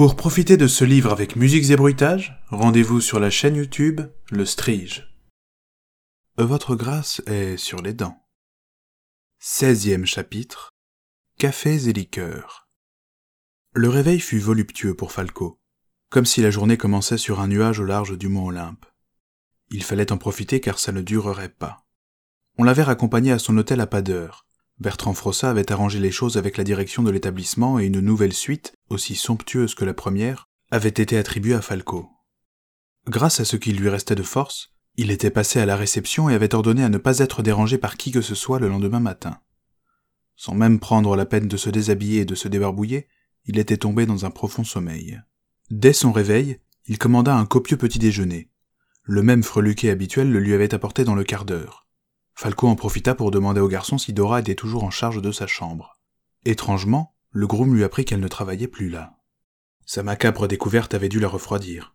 Pour profiter de ce livre avec musiques et bruitages, rendez-vous sur la chaîne YouTube Le Strige. Votre grâce est sur les dents. 16e chapitre Cafés et liqueurs. Le réveil fut voluptueux pour Falco, comme si la journée commençait sur un nuage au large du mont Olympe. Il fallait en profiter car ça ne durerait pas. On l'avait raccompagné à son hôtel à pas. Bertrand Frossat avait arrangé les choses avec la direction de l'établissement et une nouvelle suite, aussi somptueuse que la première, avait été attribuée à Falco. Grâce à ce qu'il lui restait de force, il était passé à la réception et avait ordonné à ne pas être dérangé par qui que ce soit le lendemain matin. Sans même prendre la peine de se déshabiller et de se débarbouiller, il était tombé dans un profond sommeil. Dès son réveil, il commanda un copieux petit déjeuner. Le même freluquet habituel le lui avait apporté dans le quart d'heure. Falco en profita pour demander au garçon si Dora était toujours en charge de sa chambre. Étrangement, le groom lui apprit qu'elle ne travaillait plus là. Sa macabre découverte avait dû la refroidir.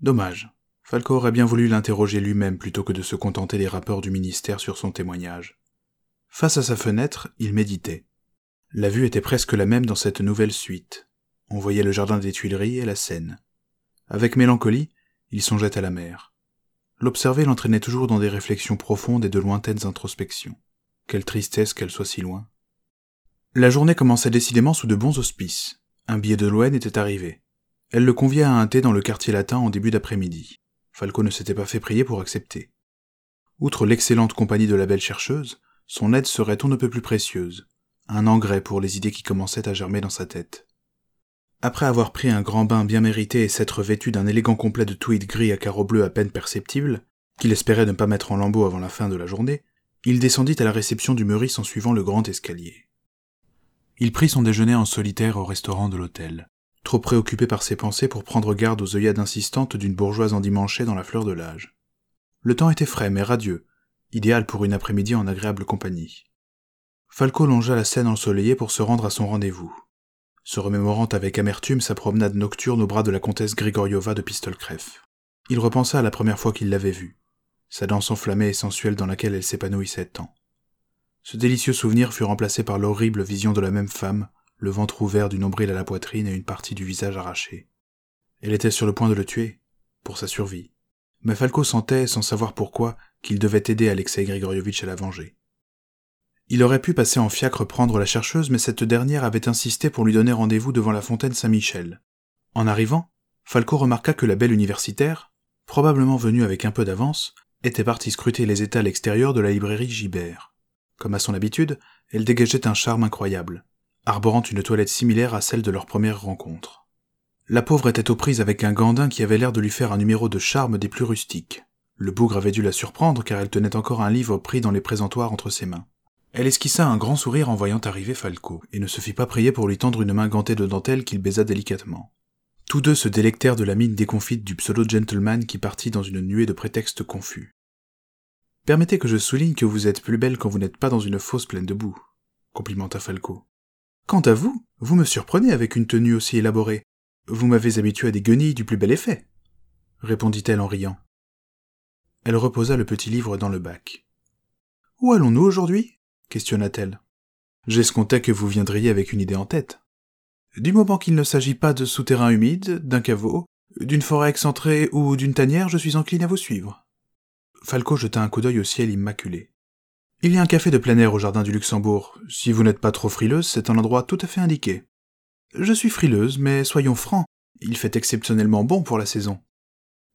Dommage. Falco aurait bien voulu l'interroger lui-même plutôt que de se contenter des rapports du ministère sur son témoignage. Face à sa fenêtre, il méditait. La vue était presque la même dans cette nouvelle suite. On voyait le jardin des Tuileries et la Seine. Avec mélancolie, il songeait à la mer. L'observer l'entraînait toujours dans des réflexions profondes et de lointaines introspections. Quelle tristesse qu'elle soit si loin. La journée commençait décidément sous de bons auspices. Un billet de Loen était arrivé. Elle le conviait à un thé dans le quartier latin en début d'après-midi. Falco ne s'était pas fait prier pour accepter. Outre l'excellente compagnie de la belle chercheuse, son aide serait on ne peut plus précieuse, un engrais pour les idées qui commençaient à germer dans sa tête. Après avoir pris un grand bain bien mérité et s'être vêtu d'un élégant complet de tweed gris à carreaux bleus à peine perceptible, qu'il espérait ne pas mettre en lambeaux avant la fin de la journée, il descendit à la réception du Meurice en suivant le grand escalier. Il prit son déjeuner en solitaire au restaurant de l'hôtel, trop préoccupé par ses pensées pour prendre garde aux œillades insistantes d'une bourgeoise endimanchée dans la fleur de l'âge. Le temps était frais mais radieux, idéal pour une après-midi en agréable compagnie. Falco longea la scène ensoleillée pour se rendre à son rendez-vous, se remémorant avec amertume sa promenade nocturne au bras de la comtesse Grigoriova de Pistolcref. Il repensa à la première fois qu'il l'avait vue, sa danse enflammée et sensuelle dans laquelle elle s'épanouissait tant. Ce délicieux souvenir fut remplacé par l'horrible vision de la même femme, le ventre ouvert du nombril à la poitrine et une partie du visage arrachée. Elle était sur le point de le tuer, pour sa survie. Mais Falco sentait, sans savoir pourquoi, qu'il devait aider Alexei Grigorievitch à la venger. Il aurait pu passer en fiacre prendre la chercheuse, mais cette dernière avait insisté pour lui donner rendez-vous devant la fontaine Saint-Michel. En arrivant, Falco remarqua que la belle universitaire, probablement venue avec un peu d'avance, était partie scruter les étals extérieurs de la librairie Gibert. Comme à son habitude, elle dégageait un charme incroyable, arborant une toilette similaire à celle de leur première rencontre. La pauvre était aux prises avec un gandin qui avait l'air de lui faire un numéro de charme des plus rustiques. Le bougre avait dû la surprendre car elle tenait encore un livre pris dans les présentoirs entre ses mains. Elle esquissa un grand sourire en voyant arriver Falco, et ne se fit pas prier pour lui tendre une main gantée de dentelle qu'il baisa délicatement. Tous deux se délectèrent de la mine déconfite du pseudo-gentleman qui partit dans une nuée de prétextes confus. Permettez que je souligne que vous êtes plus belle quand vous n'êtes pas dans une fosse pleine de boue, complimenta Falco. Quant à vous, vous me surprenez avec une tenue aussi élaborée. Vous m'avez habitué à des guenilles du plus bel effet, répondit-elle en riant. Elle reposa le petit livre dans le bac. Où allons-nous aujourd'hui? questionna-t-elle. J'escomptais que vous viendriez avec une idée en tête. Du moment qu'il ne s'agit pas de souterrains humides, d'un caveau, d'une forêt excentrée ou d'une tanière, je suis encline à vous suivre. Falco jeta un coup d'œil au ciel immaculé. Il y a un café de plein air au jardin du Luxembourg. Si vous n'êtes pas trop frileuse, c'est un endroit tout à fait indiqué. Je suis frileuse, mais soyons francs, il fait exceptionnellement bon pour la saison.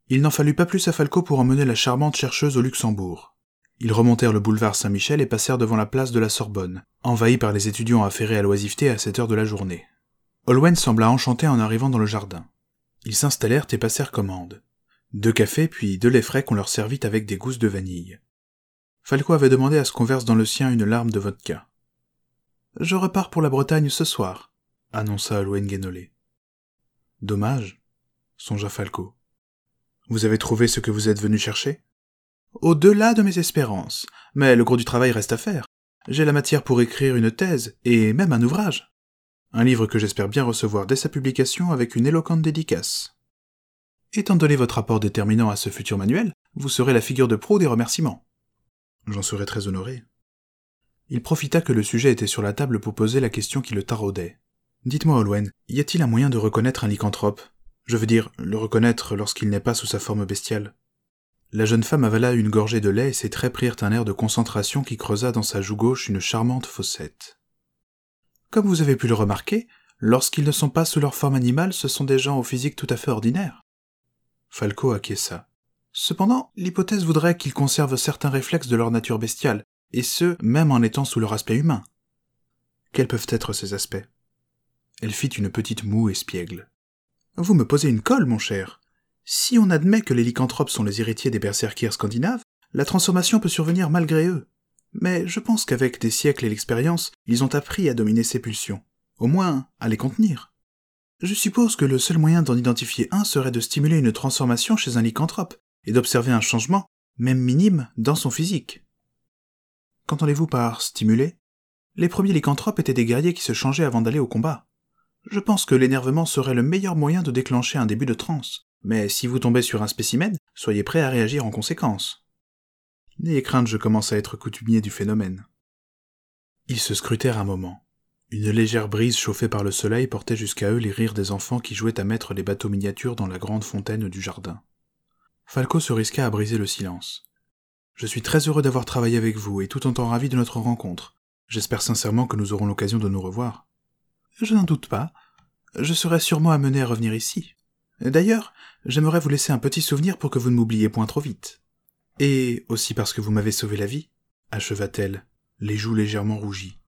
Il n'en fallut pas plus à Falco pour emmener la charmante chercheuse au Luxembourg. Ils remontèrent le boulevard Saint-Michel et passèrent devant la place de la Sorbonne, envahie par les étudiants affairés à l'oisiveté à cette heure de la journée. Holwen sembla enchanté en arrivant dans le jardin. Ils s'installèrent et passèrent commande. Deux cafés, puis deux laits frais qu'on leur servit avec des gousses de vanille. Falco avait demandé à ce qu'on verse dans le sien une larme de vodka. Je repars pour la Bretagne ce soir, annonça Holwen Guénolé. Dommage, songea Falco. Vous avez trouvé ce que vous êtes venu chercher Au-delà de mes espérances, mais le gros du travail reste à faire. J'ai la matière pour écrire une thèse, et même un ouvrage. Un livre que j'espère bien recevoir dès sa publication avec une éloquente dédicace. Étant donné votre apport déterminant à ce futur manuel, vous serez la figure de proue des remerciements. J'en serai très honoré. Il profita que le sujet était sur la table pour poser la question qui le taraudait. Dites-moi, Olwen, y a-t-il un moyen de reconnaître un lycanthrope? Je veux dire, le reconnaître lorsqu'il n'est pas sous sa forme bestiale. La jeune femme avala une gorgée de lait et ses traits prirent un air de concentration qui creusa dans sa joue gauche une charmante fossette. Comme vous avez pu le remarquer, lorsqu'ils ne sont pas sous leur forme animale, ce sont des gens au physique tout à fait ordinaire. Falco acquiesça. Cependant, l'hypothèse voudrait qu'ils conservent certains réflexes de leur nature bestiale, et ce, même en étant sous leur aspect humain. Quels peuvent être ces aspects? Elle fit une petite moue espiègle. Vous me posez une colle, mon cher. Si on admet que les lycanthropes sont les héritiers des berserkirs scandinaves, la transformation peut survenir malgré eux. Mais je pense qu'avec des siècles et l'expérience, ils ont appris à dominer ces pulsions. Au moins, à les contenir. Je suppose que le seul moyen d'en identifier un serait de stimuler une transformation chez un lycanthrope, et d'observer un changement, même minime, dans son physique. Qu'entendez-vous par stimuler? Les premiers lycanthropes étaient des guerriers qui se changeaient avant d'aller au combat. Je pense que l'énervement serait le meilleur moyen de déclencher un début de transe, mais si vous tombez sur un spécimen, soyez prêt à réagir en conséquence. N'ayez crainte, je commence à être coutumier du phénomène. Ils se scrutèrent un moment. Une légère brise chauffée par le soleil portait jusqu'à eux les rires des enfants qui jouaient à mettre les bateaux miniatures dans la grande fontaine du jardin. Falco se risqua à briser le silence. Je suis très heureux d'avoir travaillé avec vous et tout autant ravi de notre rencontre. J'espère sincèrement que nous aurons l'occasion de nous revoir. Je n'en doute pas. Je serai sûrement amené à revenir ici. D'ailleurs, j'aimerais vous laisser un petit souvenir pour que vous ne m'oubliez point trop vite. Et aussi parce que vous m'avez sauvé la vie, acheva-t-elle, les joues légèrement rougies.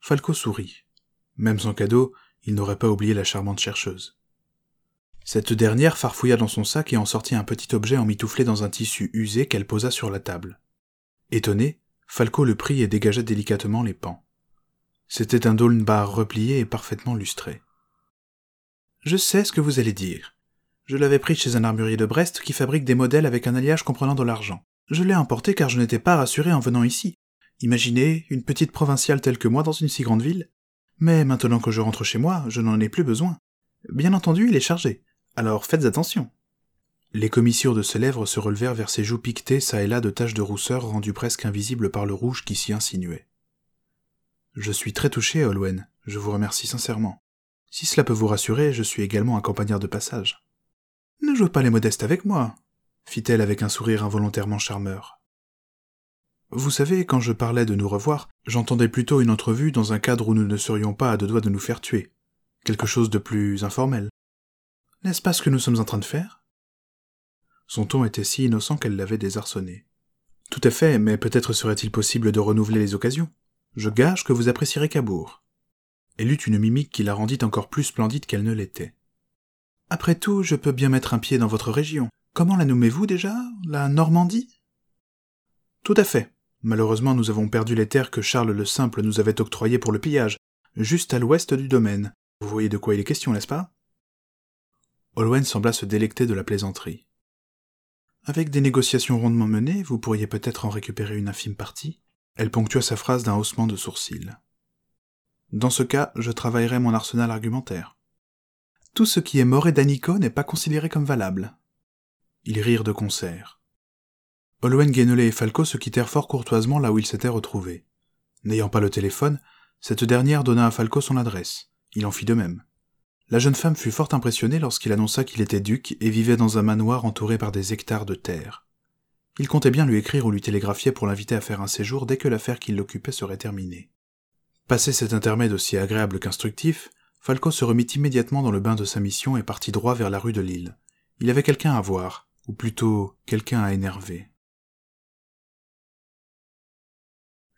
Falco sourit. Même sans cadeau, il n'aurait pas oublié la charmante chercheuse. Cette dernière farfouilla dans son sac et en sortit un petit objet emmitouflé dans un tissu usé qu'elle posa sur la table. Étonné, Falco le prit et dégagea délicatement les pans. C'était un bar replié et parfaitement lustré. Je sais ce que vous allez dire. Je l'avais pris chez un armurier de Brest qui fabrique des modèles avec un alliage comprenant de l'argent. Je l'ai emporté car je n'étais pas rassuré en venant ici. Imaginez une petite provinciale telle que moi dans une si grande ville. Mais maintenant que je rentre chez moi, je n'en ai plus besoin. Bien entendu, il est chargé. Alors faites attention. Les commissures de ses lèvres se relevèrent vers ses joues piquetées çà et là de taches de rousseur rendues presque invisibles par le rouge qui s'y insinuait. Je suis très touché, Olwen. Je vous remercie sincèrement. Si cela peut vous rassurer, je suis également un campagnard de passage. Ne jouez pas les modestes avec moi, fit-elle avec un sourire involontairement charmeur. Vous savez, quand je parlais de nous revoir, j'entendais plutôt une entrevue dans un cadre où nous ne serions pas à deux doigts de nous faire tuer. Quelque chose de plus informel. N'est-ce pas ce que nous sommes en train de faire? Son ton était si innocent qu'elle l'avait désarçonné. Tout à fait, mais peut-être serait-il possible de renouveler les occasions. Je gage que vous apprécierez Cabourg. Elle eut une mimique qui la rendit encore plus splendide qu'elle ne l'était. Après tout, je peux bien mettre un pied dans votre région. Comment la nommez-vous déjà? La Normandie? Tout à fait. Malheureusement, nous avons perdu les terres que Charles le Simple nous avait octroyées pour le pillage, juste à l'ouest du domaine. Vous voyez de quoi il est question, n'est-ce pas? Olwen sembla se délecter de la plaisanterie. Avec des négociations rondement menées, vous pourriez peut-être en récupérer une infime partie. Elle ponctua sa phrase d'un haussement de sourcils. Dans ce cas, je travaillerai mon arsenal argumentaire. Tout ce qui est moré d'Anico n'est pas considéré comme valable. Ils rirent de concert. Olwen Guénolé et Falco se quittèrent fort courtoisement là où ils s'étaient retrouvés. N'ayant pas le téléphone, cette dernière donna à Falco son adresse. Il en fit de même. La jeune femme fut fort impressionnée lorsqu'il annonça qu'il était duc et vivait dans un manoir entouré par des hectares de terre. Il comptait bien lui écrire ou lui télégraphier pour l'inviter à faire un séjour dès que l'affaire qui l'occupait serait terminée. Passé cet intermède aussi agréable qu'instructif, Falco se remit immédiatement dans le bain de sa mission et partit droit vers la rue de Lille. Il avait quelqu'un à voir, ou plutôt quelqu'un à énerver.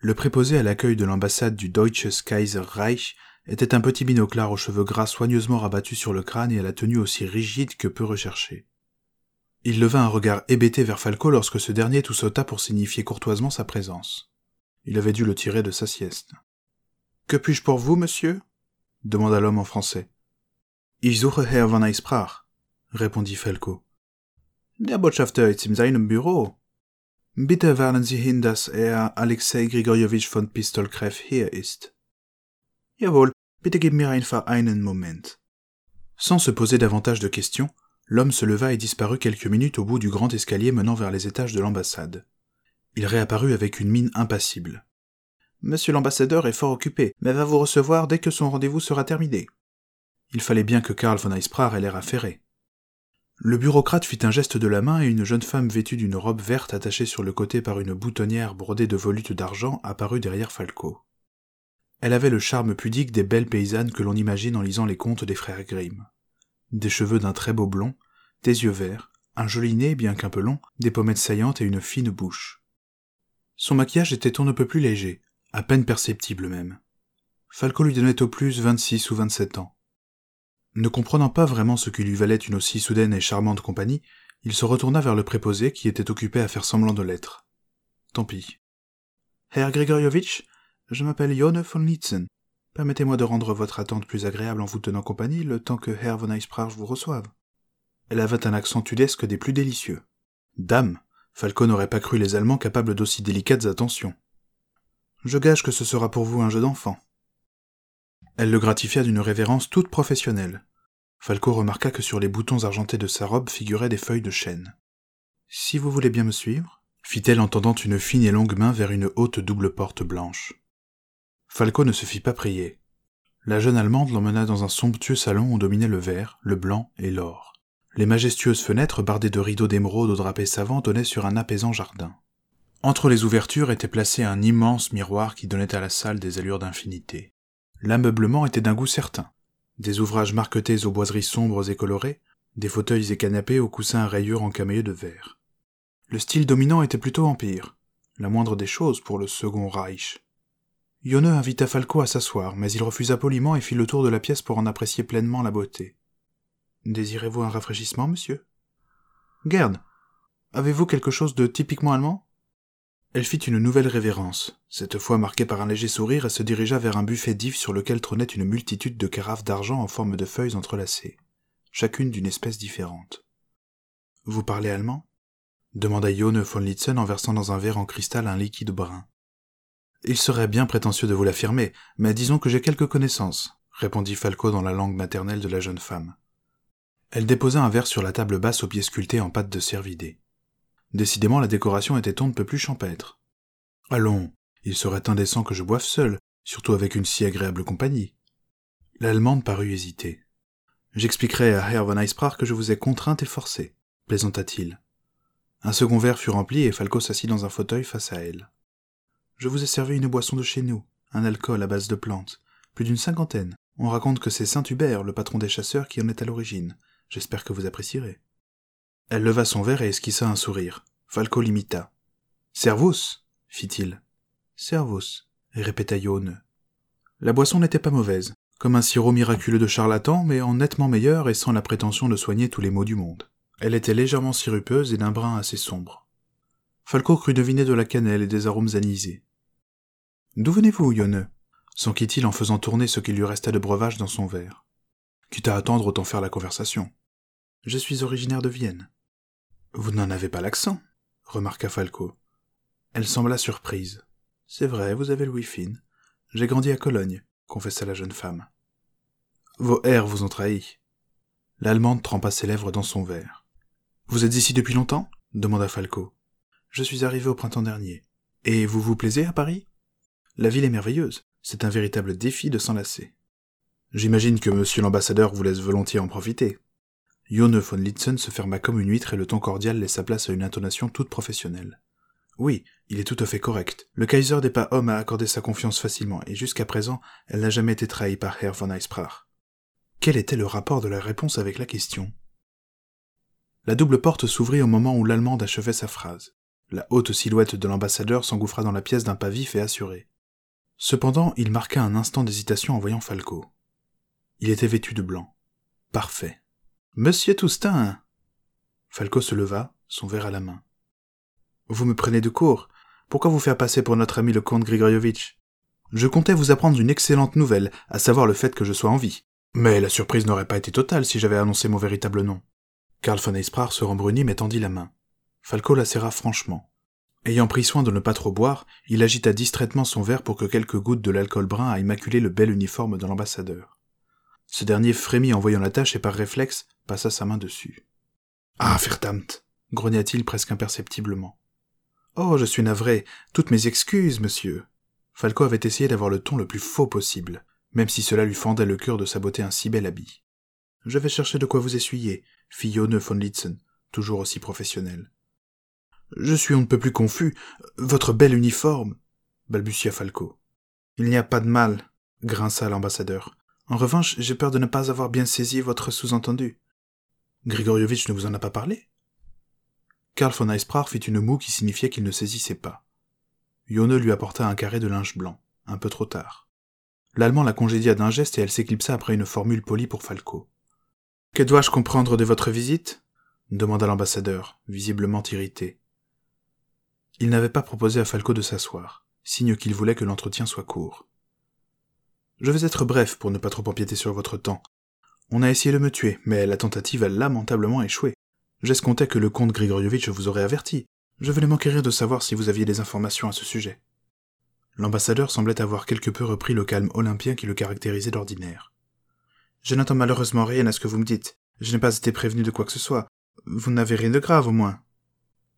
Le préposé à l'accueil de l'ambassade du Deutsches Kaiser Reich était un petit binoclard aux cheveux gras soigneusement rabattus sur le crâne et à la tenue aussi rigide que peu recherchée. Il leva un regard hébété vers Falco lorsque ce dernier tout sauta pour signifier courtoisement sa présence. Il avait dû le tirer de sa sieste. Que puis-je pour vous, monsieur? demanda l'homme en français. Ich suche Herr von Eisprach, répondit Falco. Der Botschafter ist in seinem Büro. Bitte warnen Sie hin, dass er Alexei Grigorjewitsch von Pistolkreff hier ist. Jawohl, bitte gib mir einfach einen Moment. Sans se poser davantage de questions, l'homme se leva et disparut quelques minutes au bout du grand escalier menant vers les étages de l'ambassade. Il réapparut avec une mine impassible. Monsieur l'ambassadeur est fort occupé, mais va vous recevoir dès que son rendez-vous sera terminé. Il fallait bien que Karl von Eisprach ait l'air affairé. Le bureaucrate fit un geste de la main et une jeune femme vêtue d'une robe verte attachée sur le côté par une boutonnière brodée de volutes d'argent apparut derrière Falco. Elle avait le charme pudique des belles paysannes que l'on imagine en lisant les contes des frères Grimm. Des cheveux d'un très beau blond, des yeux verts, un joli nez bien qu'un peu long, des pommettes saillantes et une fine bouche. Son maquillage était on ne peut plus léger, à peine perceptible même. Falco lui donnait au plus vingt-six ou vingt-sept ans. Ne comprenant pas vraiment ce qui lui valait une aussi soudaine et charmante compagnie, il se retourna vers le préposé qui était occupé à faire semblant de l'être. Tant pis. Herr Grigorievitch, je m'appelle Jone von Litzen. Permettez-moi de rendre votre attente plus agréable en vous tenant compagnie le temps que Herr von Eisprach vous reçoive. Elle avait un accent tudesque des plus délicieux. Dame, Falco n'aurait pas cru les Allemands capables d'aussi délicates attentions. Je gage que ce sera pour vous un jeu d'enfant. Elle le gratifia d'une révérence toute professionnelle. Falco remarqua que sur les boutons argentés de sa robe figuraient des feuilles de chêne. Si vous voulez bien me suivre, fit-elle en tendant une fine et longue main vers une haute double porte blanche. Falco ne se fit pas prier. La jeune Allemande l'emmena dans un somptueux salon où dominait le vert, le blanc et l'or. Les majestueuses fenêtres bardées de rideaux d'émeraude aux drapés savants donnaient sur un apaisant jardin. Entre les ouvertures était placé un immense miroir qui donnait à la salle des allures d'infinité. L'ameublement était d'un goût certain. Des ouvrages marquetés aux boiseries sombres et colorées, des fauteuils et canapés aux coussins à rayures encamaillés de verre. Le style dominant était plutôt empire, la moindre des choses pour le second Reich. Yone invita Falco à s'asseoir, mais il refusa poliment et fit le tour de la pièce pour en apprécier pleinement la beauté. Désirez-vous un rafraîchissement, monsieur? Gerd, avez-vous quelque chose de typiquement allemand? Elle fit une nouvelle révérence. Cette fois marquée par un léger sourire, elle se dirigea vers un buffet d'if sur lequel trônait une multitude de carafes d'argent en forme de feuilles entrelacées, chacune d'une espèce différente. Vous parlez allemand? demanda Jone von Litzen en versant dans un verre en cristal un liquide brun. Il serait bien prétentieux de vous l'affirmer, mais disons que j'ai quelques connaissances, répondit Falco dans la langue maternelle de la jeune femme. Elle déposa un verre sur la table basse aux pieds sculptés en pâte de cervidé. Décidément, la décoration était on ne peut plus champêtre. Allons, il serait indécent que je boive seul, surtout avec une si agréable compagnie. L'Allemande parut hésiter. J'expliquerai à Herr von Eisprach que je vous ai contrainte et forcée, plaisanta-t-il. Un second verre fut rempli et Falco s'assit dans un fauteuil face à elle. Je vous ai servi une boisson de chez nous, un alcool à base de plantes, plus d'une cinquantaine. On raconte que c'est Saint Hubert, le patron des chasseurs, qui en est à l'origine. J'espère que vous apprécierez. Elle leva son verre et esquissa un sourire. Falco l'imita. Servus fit-il. Servus, répéta Yone. La boisson n'était pas mauvaise, comme un sirop miraculeux de charlatan, mais en nettement meilleur et sans la prétention de soigner tous les maux du monde. Elle était légèrement sirupeuse et d'un brin assez sombre. Falco crut deviner de la cannelle et des arômes anisés. D'où venez-vous, Yone? s'enquit-il en faisant tourner ce qui lui restait de breuvage dans son verre. Quitte à attendre, autant faire la conversation. Je suis originaire de Vienne. Vous n'en avez pas l'accent, remarqua Falco. Elle sembla surprise. C'est vrai, vous avez Louis fine. J'ai grandi à Cologne, confessa la jeune femme. Vos airs vous ont trahi. L'Allemande trempa ses lèvres dans son verre. Vous êtes ici depuis longtemps? demanda Falco. Je suis arrivé au printemps dernier. Et vous vous plaisez à Paris? La ville est merveilleuse. C'est un véritable défi de s'enlacer. J'imagine que monsieur l'ambassadeur vous laisse volontiers en profiter. Jone von Litzen se ferma comme une huître et le ton cordial laissa place à une intonation toute professionnelle. Oui, il est tout à fait correct. Le Kaiser n'est pas homme à accorder sa confiance facilement, et jusqu'à présent, elle n'a jamais été trahie par Herr von Eisprach. Quel était le rapport de la réponse avec la question? La double porte s'ouvrit au moment où l'Allemande achevait sa phrase. La haute silhouette de l'ambassadeur s'engouffra dans la pièce d'un pas vif et assuré. Cependant, il marqua un instant d'hésitation en voyant Falco. Il était vêtu de blanc. Parfait. Monsieur Toustin Falco se leva, son verre à la main. Vous me prenez de court. Pourquoi vous faire passer pour notre ami le comte Grigorievitch? Je comptais vous apprendre une excellente nouvelle, à savoir le fait que je sois en vie. Mais la surprise n'aurait pas été totale si j'avais annoncé mon véritable nom. Karl von Eisprach se rembrunit mais tendit la main. Falco la serra franchement. Ayant pris soin de ne pas trop boire, il agita distraitement son verre pour que quelques gouttes de l'alcool brun aillent maculer le bel uniforme de l'ambassadeur. Ce dernier frémit en voyant la tâche et par réflexe passa sa main dessus. Ah, verdammt grogna-t-il presque imperceptiblement. Oh, je suis navré. Toutes mes excuses, monsieur. Falco avait essayé d'avoir le ton le plus faux possible, même si cela lui fendait le cœur de saboter un si bel habit. Je vais chercher de quoi vous essuyer, fit Yone von Litzen, toujours aussi professionnel. Je suis on ne peut plus confus. Votre bel uniforme, balbutia Falco. Il n'y a pas de mal, grinça l'ambassadeur. En revanche, j'ai peur de ne pas avoir bien saisi votre sous-entendu. Grigorievitch ne vous en a pas parlé? Karl von Eisprach fit une moue qui signifiait qu'il ne saisissait pas. Yone lui apporta un carré de linge blanc, un peu trop tard. L'Allemand la congédia d'un geste et elle s'éclipsa après une formule polie pour Falco. Que dois-je comprendre de votre visite? demanda l'ambassadeur, visiblement irrité. Il n'avait pas proposé à Falco de s'asseoir, signe qu'il voulait que l'entretien soit court. Je vais être bref pour ne pas trop empiéter sur votre temps. On a essayé de me tuer, mais la tentative a lamentablement échoué. J'escomptais que le comte Grigorievitch vous aurait averti. Je venais m'enquérir de savoir si vous aviez des informations à ce sujet. L'ambassadeur semblait avoir quelque peu repris le calme olympien qui le caractérisait d'ordinaire. Je n'attends malheureusement rien à ce que vous me dites. Je n'ai pas été prévenu de quoi que ce soit. Vous n'avez rien de grave, au moins.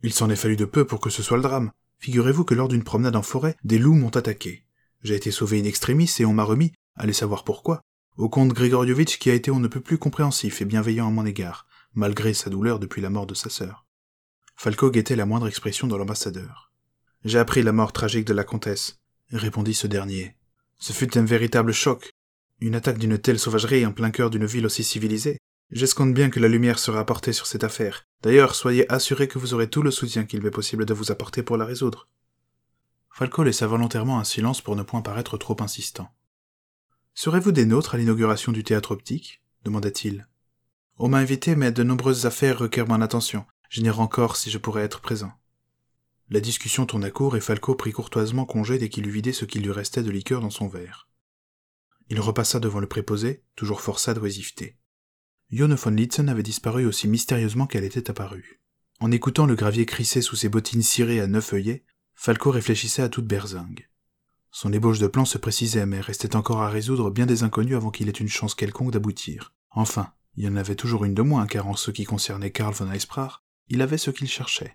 Il s'en est fallu de peu pour que ce soit le drame. Figurez-vous que lors d'une promenade en forêt, des loups m'ont attaqué. J'ai été sauvé in extremis et on m'a remis, allez savoir pourquoi, au comte Grigorievitch qui a été on ne peut plus compréhensif et bienveillant à mon égard, malgré sa douleur depuis la mort de sa sœur. Falco guettait la moindre expression dans l'ambassadeur. J'ai appris la mort tragique de la comtesse, répondit ce dernier. Ce fut un véritable choc. Une attaque d'une telle sauvagerie en plein cœur d'une ville aussi civilisée. J'escompte bien que la lumière sera apportée sur cette affaire. D'ailleurs, soyez assurés que vous aurez tout le soutien qu'il m'est possible de vous apporter pour la résoudre. Falco laissa volontairement un silence pour ne point paraître trop insistant. Serez-vous des nôtres à l'inauguration du théâtre optique? demanda-t-il. On m'a invité, mais de nombreuses affaires requièrent mon attention. J'ignore encore si je pourrais être présent. La discussion tourna court et Falco prit courtoisement congé dès qu'il eut vidé ce qu'il lui restait de liqueur dans son verre. Il repassa devant le préposé, toujours forçat d'oisiveté. Yone von Litzen avait disparu aussi mystérieusement qu'elle était apparue. En écoutant le gravier crisser sous ses bottines cirées à neuf œillets, Falco réfléchissait à toute berzingue. Son ébauche de plan se précisait, mais restait encore à résoudre bien des inconnus avant qu'il ait une chance quelconque d'aboutir. Enfin, il y en avait toujours une de moins, car en ce qui concernait Karl von Eisprach, il avait ce qu'il cherchait.